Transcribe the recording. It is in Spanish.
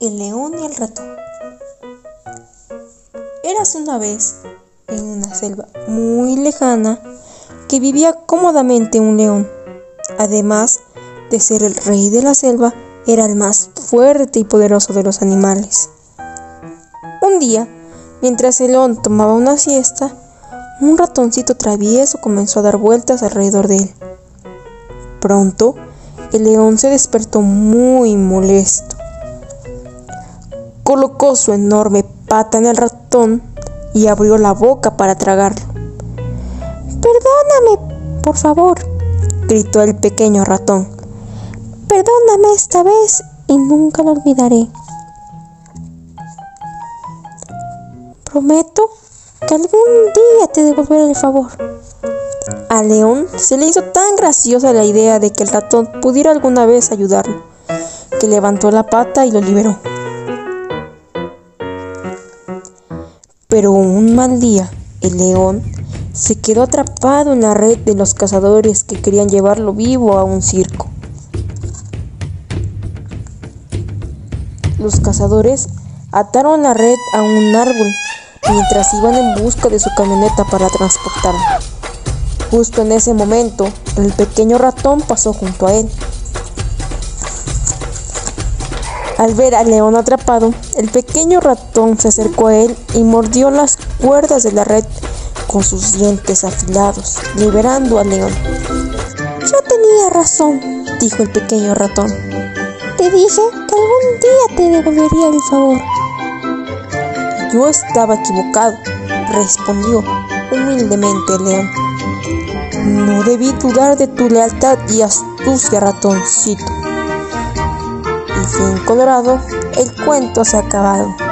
El león y el ratón. Érase una vez, en una selva muy lejana, que vivía cómodamente un león. Además de ser el rey de la selva, era el más fuerte y poderoso de los animales. Un día, mientras el león tomaba una siesta, un ratoncito travieso comenzó a dar vueltas alrededor de él. Pronto, el león se despertó muy molesto. Colocó su enorme pata en el ratón y abrió la boca para tragarlo. Perdóname, por favor, gritó el pequeño ratón. Perdóname esta vez y nunca lo olvidaré. Prometo que algún día te devolveré el favor. A León se le hizo tan graciosa la idea de que el ratón pudiera alguna vez ayudarlo, que levantó la pata y lo liberó. Pero un mal día, el león se quedó atrapado en la red de los cazadores que querían llevarlo vivo a un circo. Los cazadores ataron la red a un árbol mientras iban en busca de su camioneta para transportarla. Justo en ese momento, el pequeño ratón pasó junto a él. Al ver al león atrapado, el pequeño ratón se acercó a él y mordió las cuerdas de la red con sus dientes afilados, liberando al león. Yo tenía razón, dijo el pequeño ratón. Te dije que algún día te devolvería el favor. Yo estaba equivocado, respondió humildemente el león. No debí dudar de tu lealtad y astucia, ratoncito. Y fin colorado, el cuento se ha acabado.